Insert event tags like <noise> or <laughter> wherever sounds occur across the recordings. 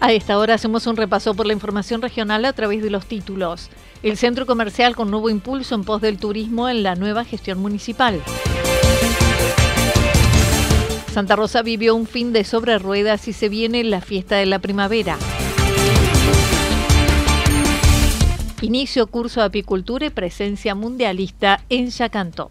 A esta hora hacemos un repaso por la información regional a través de los títulos. El centro comercial con nuevo impulso en pos del turismo en la nueva gestión municipal. Santa Rosa vivió un fin de sobre ruedas y se viene la fiesta de la primavera. Inicio curso de apicultura y presencia mundialista en Yacanto.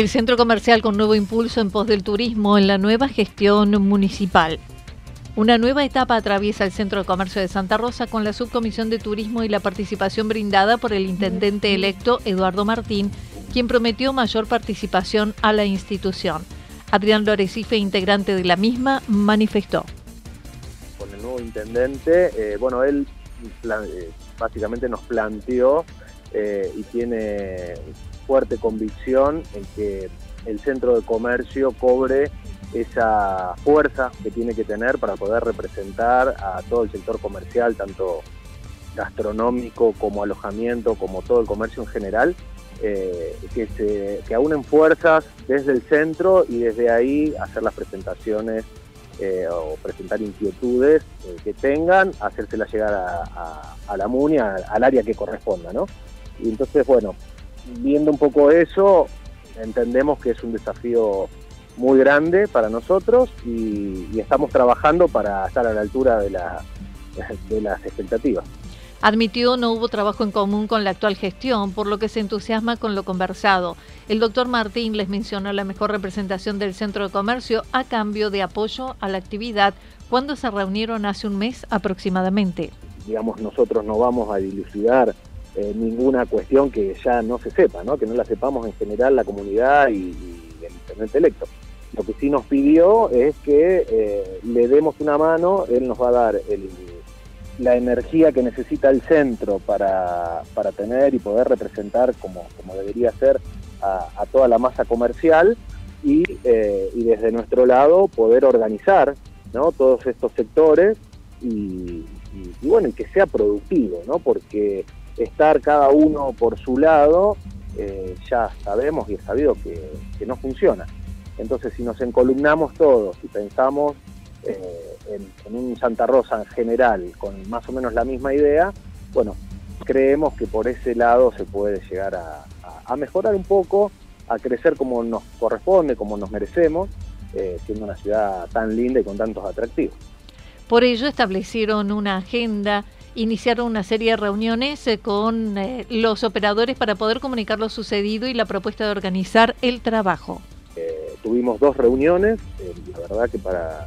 El centro comercial con nuevo impulso en pos del turismo en la nueva gestión municipal. Una nueva etapa atraviesa el Centro de Comercio de Santa Rosa con la Subcomisión de Turismo y la participación brindada por el intendente electo Eduardo Martín, quien prometió mayor participación a la institución. Adrián Lorecife, integrante de la misma, manifestó. Con el nuevo intendente, eh, bueno, él eh, básicamente nos planteó eh, y tiene fuerte convicción en que el centro de comercio cobre esa fuerza que tiene que tener para poder representar a todo el sector comercial, tanto gastronómico como alojamiento, como todo el comercio en general, eh, que, se, que aúnen fuerzas desde el centro y desde ahí hacer las presentaciones eh, o presentar inquietudes que tengan, hacérselas llegar a, a, la MUNI, al área que corresponda, ¿no? Y entonces, bueno, viendo un poco eso, entendemos que es un desafío muy grande para nosotros y, estamos trabajando para estar a la altura de, de las expectativas. Admitió no hubo trabajo en común con la actual gestión, por lo que se entusiasma con lo conversado. El doctor Martín les mencionó la mejor representación del centro de comercio a cambio de apoyo a la actividad cuando se reunieron hace un mes aproximadamente. Digamos, nosotros no vamos a dilucidar eh, ninguna cuestión que ya no se sepa, ¿no? que no la sepamos en general la comunidad y, el intendente electo. Lo que sí nos pidió es que eh, le demos una mano, él nos va a dar la energía que necesita el centro para, tener y poder representar como, como debería ser a, toda la masa comercial y, eh, y, desde nuestro lado poder organizar ¿no? todos estos sectores y, bueno, que sea productivo, ¿no? porque estar cada uno por su lado, eh, ya sabemos y es sabido que, no funciona. Entonces, si nos encolumnamos todos y pensamos eh, en, un Santa Rosa en general con más o menos la misma idea, bueno, creemos que por ese lado se puede llegar a, mejorar un poco, a crecer como nos corresponde, como nos merecemos, eh, siendo una ciudad tan linda y con tantos atractivos. Por ello establecieron una agenda iniciaron una serie de reuniones eh, con eh, los operadores para poder comunicar lo sucedido y la propuesta de organizar el trabajo. Eh, tuvimos dos reuniones, la verdad que para,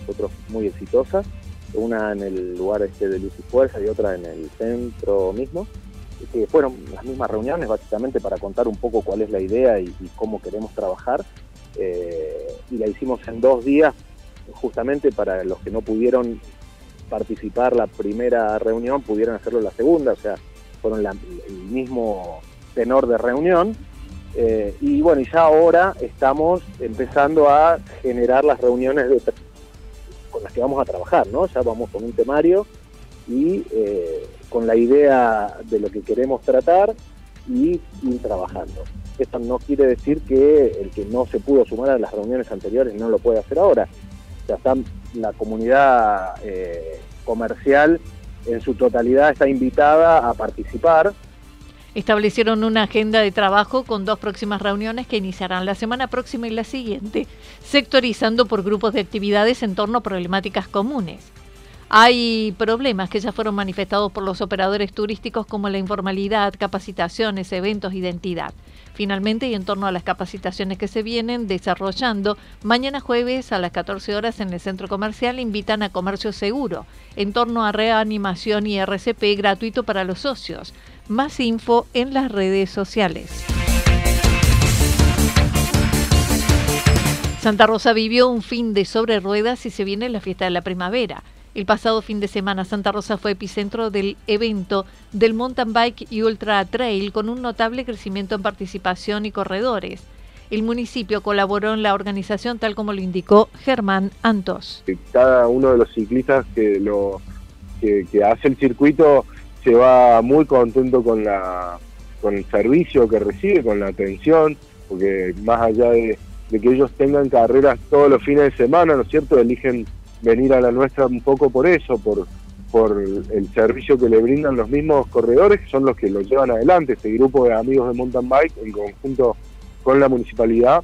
nosotros muy exitosas, una en el lugar este de Luz y Fuerza y otra en el centro mismo, que fueron las mismas reuniones básicamente para contar un poco cuál es la idea y, cómo queremos trabajar. Y la hicimos en dos días justamente para los que no pudieron participar la primera reunión, pudieran hacerlo la segunda, o sea, fueron el mismo tenor de reunión. Eh, y bueno, y ya ahora estamos empezando a generar las reuniones de, con las que vamos a trabajar, ¿no? Ya vamos con un temario y eh, con la idea de lo que queremos tratar y ir trabajando. Esto no quiere decir que el que no se pudo sumar a las reuniones anteriores no lo puede hacer ahora. Ya está la comunidad eh, comercial en su totalidad está invitada a participar. Establecieron una agenda de trabajo con dos próximas reuniones que iniciarán la semana próxima y la siguiente, sectorizando por grupos de actividades en torno a problemáticas comunes. Hay problemas que ya fueron manifestados por los operadores turísticos como la informalidad, capacitaciones, eventos, identidad. Finalmente, y en torno a las capacitaciones que se vienen desarrollando, mañana jueves a las 14 horas en el centro comercial invitan a Comercio Seguro, en torno a reanimación y RCP gratuito para los socios. Más info en las redes sociales. Santa Rosa vivió un fin de sobre ruedas y se viene la fiesta de la primavera. El pasado fin de semana Santa Rosa fue epicentro del evento del mountain bike y ultra trail con un notable crecimiento en participación y corredores. El municipio colaboró en la organización tal como lo indicó Germán Antos. Cada uno de los ciclistas que, lo, que, hace el circuito se va muy contento con, la, con el servicio que recibe, con la atención, porque más allá de, de que ellos tengan carreras todos los fines de semana, ¿no es cierto? Eligen venir a la nuestra un poco por eso, por, por el servicio que le brindan los mismos corredores, que son los que lo llevan adelante. Este grupo de amigos de mountain bike, en conjunto con la municipalidad,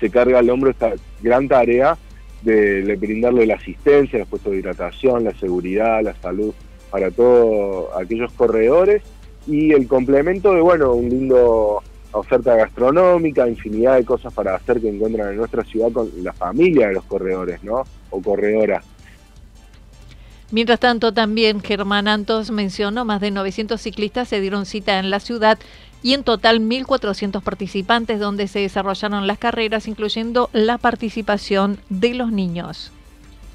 se carga al hombro esta gran tarea de, brindarle la asistencia, los puestos de hidratación, la seguridad, la salud para todos aquellos corredores y el complemento de, bueno, un lindo oferta gastronómica, infinidad de cosas para hacer que encuentran en nuestra ciudad con la familia de los corredores, ¿no? O corredoras. Mientras tanto, también Germán Antos mencionó más de 900 ciclistas se dieron cita en la ciudad y en total 1.400 participantes donde se desarrollaron las carreras, incluyendo la participación de los niños.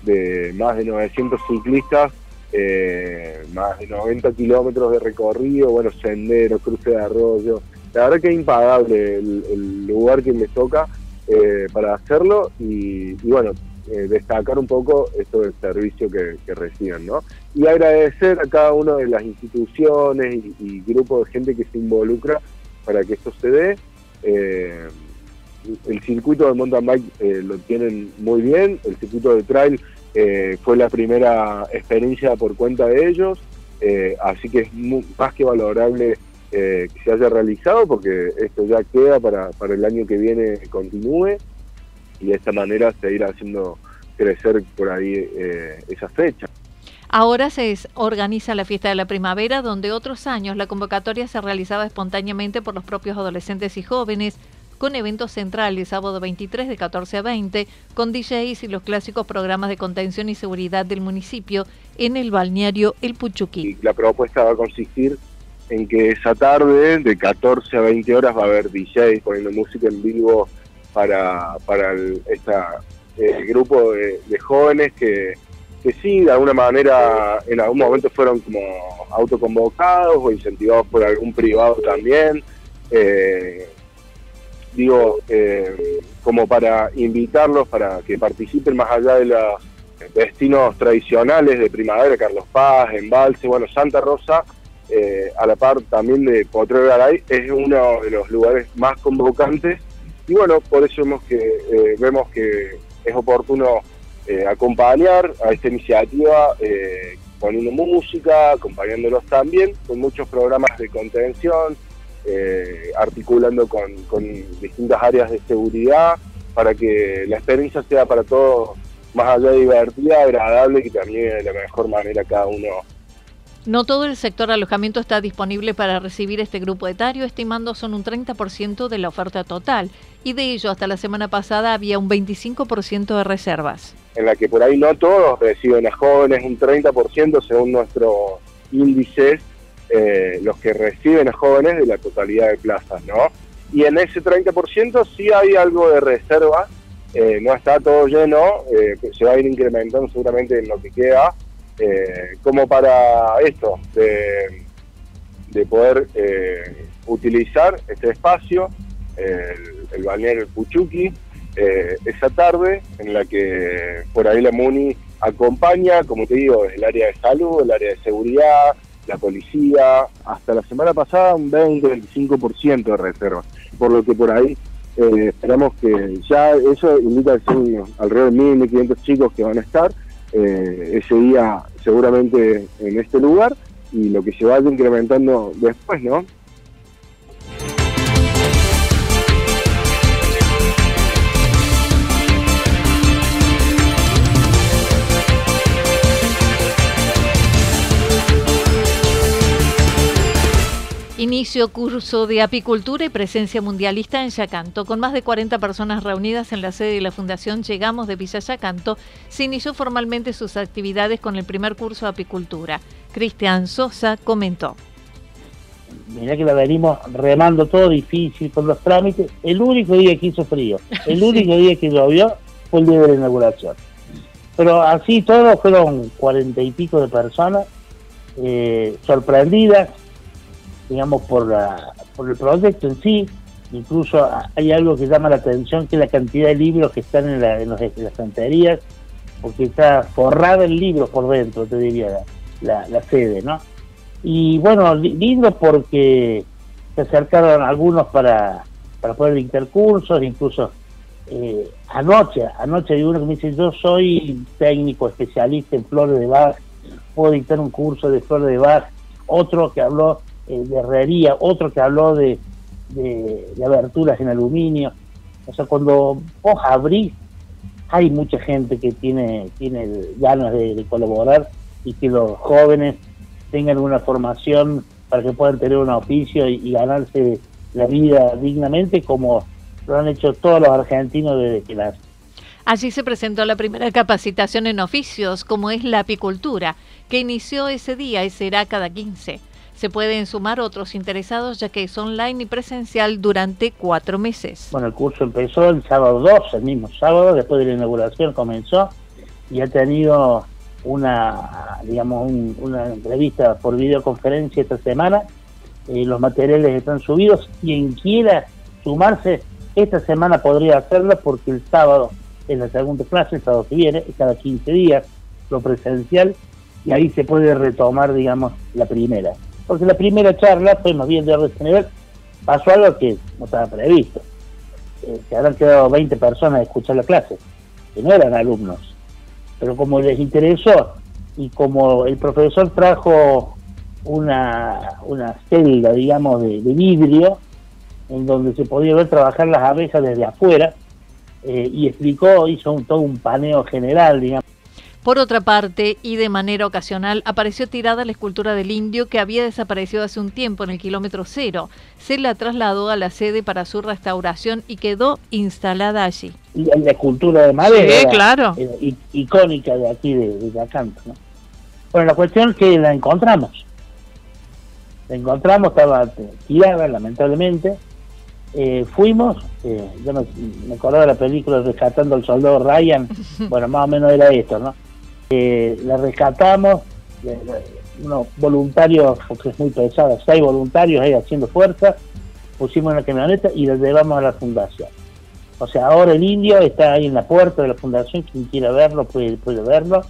De más de 900 ciclistas, eh, más de 90 kilómetros de recorrido, bueno, senderos, cruce de arroyo, la verdad que es impagable el, lugar que me toca eh, para hacerlo y, bueno, eh, destacar un poco esto del servicio que, reciben, ¿no? Y agradecer a cada una de las instituciones y, grupos de gente que se involucra para que esto se dé. Eh, el circuito de mountain bike lo tienen muy bien, el circuito de trail fue la primera experiencia por cuenta de ellos, así que es más que valorable eh, que se haya realizado, porque esto ya queda para, para el año que viene continúe y de esta manera se irá haciendo crecer por ahí eh, esa fecha. Ahora se organiza la fiesta de la primavera, donde otros años la convocatoria se realizaba espontáneamente por los propios adolescentes y jóvenes, con eventos centrales sábado 23 de 14 a 20, con DJs y los clásicos programas de contención y seguridad del municipio en el balneario El Puchuquí. la propuesta va a consistir en que esa tarde, de 14 a 20 horas, va a haber DJs poniendo música en vivo para, para el, grupo de, jóvenes que, que sí, de alguna manera, en algún momento fueron como autoconvocados o incentivados por algún privado también. Eh, digo, eh, como para invitarlos para que participen más allá de los destinos tradicionales de primavera, Carlos Paz, Embalse, bueno, Santa Rosa eh, a la par también de Potrero Garay, es uno de los lugares más convocantes y bueno, por eso vemos que, eh, vemos que es oportuno eh, acompañar a esta iniciativa poniendo música, acompañándolos también con muchos programas de contención, articulando con, distintas áreas de seguridad para que la experiencia sea para todos más allá de divertida, agradable y también de la mejor manera cada uno no todo el sector alojamiento está disponible para recibir este grupo etario, estimando son un 30% de la oferta total, y de ello hasta la semana pasada había un 25% de reservas. en la que por ahí no todos reciben a jóvenes, un 30% según nuestros índices, eh, los que reciben a jóvenes de la totalidad de plazas, ¿no? Y en ese 30% sí hay algo de reserva, eh, no está todo lleno, eh, se va a ir incrementando seguramente en lo que queda, como para esto, de, de poder utilizar este espacio, el, el balneario eh, esa tarde en la que por ahí la MUNI acompaña, como te digo, el área de salud, el área de seguridad, la policía, hasta la semana pasada un 20-25% de reserva, por lo que por ahí eh, esperamos que ya eso indica alrededor de 1.500 chicos que van a estar eh, ese día seguramente en este lugar y lo que se vaya incrementando después, ¿no? Inicio curso de apicultura y presencia mundialista en Yacanto. Con más de 40 personas reunidas en la sede de la Fundación Llegamos de Villa Yacanto, se inició formalmente sus actividades con el primer curso de apicultura. Cristian Sosa comentó. Mirá que la venimos remando todo difícil con los trámites. El único día que hizo frío, el <laughs> único día que llovió fue el día de la inauguración. Pero así todos fueron cuarenta y pico de personas eh, sorprendidas, digamos, por, la, por el proyecto en sí. Incluso hay algo que llama la atención, que es la cantidad de libros que están en, la, en, las estanterías, porque está forrada el libro por dentro, te diría, la, la sede, ¿no? Y bueno, lindo porque se acercaron algunos para, para poder dictar cursos, incluso eh, anoche, anoche hay uno que me dice, yo soy técnico especialista en flores de Bach, puedo dictar un curso de flores de Bach, otro que habló eh, de herrería, otro que habló de, de, aberturas en aluminio. O sea, cuando vos abrís, hay mucha gente que tiene, tiene ganas de, colaborar y que los jóvenes tengan una formación para que puedan tener un oficio y, ganarse la vida dignamente como lo han hecho todos los argentinos desde que las Allí se presentó la primera capacitación en oficios, como es la apicultura, que inició ese día y será cada 15. Se pueden sumar otros interesados ya que es online y presencial durante cuatro meses. Bueno, el curso empezó el sábado 2, el mismo sábado, después de la inauguración comenzó y ha tenido una, digamos, una entrevista por videoconferencia esta semana. Eh, los materiales están subidos. Quien quiera sumarse esta semana podría hacerlo porque el sábado es la segunda clase, el sábado que viene, cada 15 días, lo presencial, y ahí se puede retomar, digamos, la primera porque la primera charla fue más bien de este nivel, pasó algo que no estaba previsto. Eh, se habrán quedado 20 personas a escuchar la clase, que no eran alumnos, pero como les interesó y como el profesor trajo una, una celda, digamos, de, vidrio, en donde se podía ver trabajar las abejas desde afuera, eh, y explicó, hizo todo un paneo general, digamos, por otra parte, y de manera ocasional, apareció tirada la escultura del indio que había desaparecido hace un tiempo en el kilómetro cero. Se la trasladó a la sede para su restauración y quedó instalada allí. La escultura de madera. Sí, claro. icónica de aquí, de, de ¿no? Bueno, la cuestión es que la encontramos. La encontramos, estaba tirada, lamentablemente. Eh, fuimos, eh, yo me, me acordaba de la película Rescatando al Soldado Ryan, <laughs> bueno, más o menos era esto, ¿no? La rescatamos, unos voluntarios, porque es muy pesada, seis voluntarios ahí haciendo fuerza, pusimos en la camioneta y la llevamos a la fundación. O sea, ahora el indio está ahí en la puerta de la fundación, quien quiera verlo puede, verlo.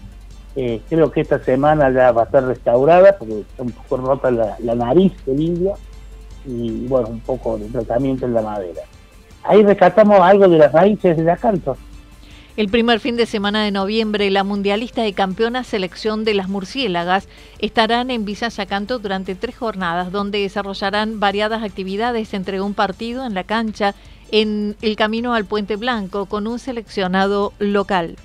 Eh, creo que esta semana ya va a estar restaurada porque está un poco rota la, la nariz del indio y bueno, un poco de tratamiento en la madera. Ahí rescatamos algo de las raíces de la canto el primer fin de semana de noviembre, la mundialista y campeona selección de las murciélagas estarán en Villa Yacanto durante tres jornadas, donde desarrollarán variadas actividades entre un partido en la cancha, en el camino al Puente Blanco, con un seleccionado local.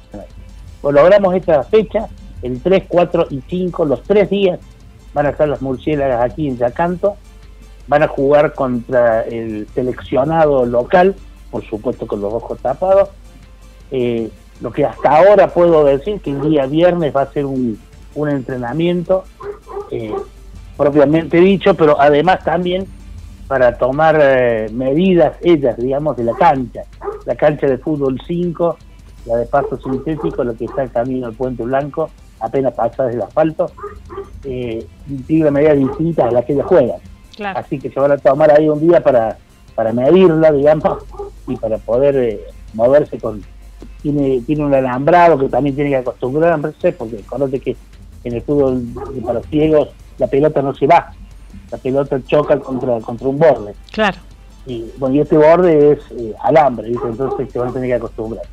Pues logramos esta fecha, el 3, 4 y 5, los tres días van a estar las murciélagas aquí en Yacanto, van a jugar contra el seleccionado local, por supuesto con los ojos tapados, eh, Lo que hasta ahora puedo decir que el día viernes va a ser un, un entrenamiento eh, propiamente dicho, pero además también para tomar eh, medidas ellas, digamos, de la cancha. La cancha de fútbol 5, la de paso sintético, lo que está el camino al Puente Blanco, apenas pasada del asfalto, eh, tiene medidas distintas a las que ellas juegan. Así que se van a tomar ahí un día para, para medirla, digamos, y para poder eh, moverse con... Tiene, tiene un alambrado que también tiene que acostumbrarse, porque conoce que en el fútbol para los ciegos la pelota no se va, la pelota choca contra, contra un borde. Claro. Y bueno, y este borde es eh, alambre, entonces se van a tener que acostumbrar.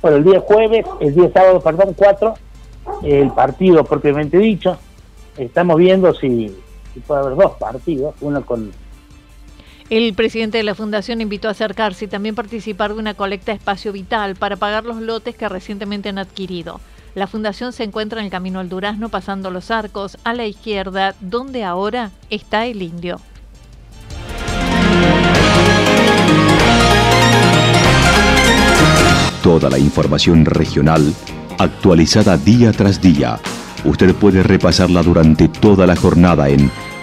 Bueno, el día jueves, el día sábado, perdón, 4, el partido propiamente dicho. Estamos viendo si, si puede haber dos partidos, uno con el presidente de la Fundación invitó a acercarse y también participar de una colecta espacio vital para pagar los lotes que recientemente han adquirido. La fundación se encuentra en el camino al Durazno pasando los arcos a la izquierda, donde ahora está el indio. Toda la información regional actualizada día tras día. Usted puede repasarla durante toda la jornada en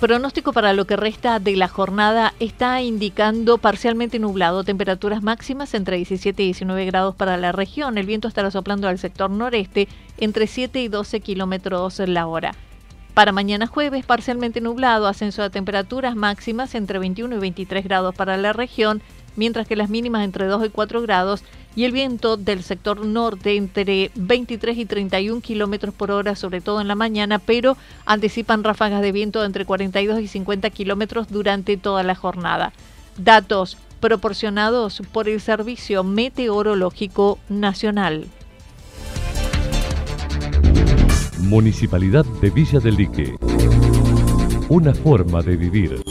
Pronóstico para lo que resta de la jornada está indicando parcialmente nublado, temperaturas máximas entre 17 y 19 grados para la región. El viento estará soplando al sector noreste entre 7 y 12 kilómetros la hora. Para mañana jueves, parcialmente nublado, ascenso de temperaturas máximas entre 21 y 23 grados para la región, mientras que las mínimas entre 2 y 4 grados y el viento del sector norte entre 23 y 31 kilómetros por hora, sobre todo en la mañana, pero anticipan ráfagas de viento entre 42 y 50 kilómetros durante toda la jornada. Datos proporcionados por el Servicio Meteorológico Nacional. Municipalidad de Villa del Lique. Una forma de vivir.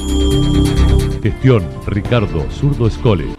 Gestión Ricardo Zurdo Escole.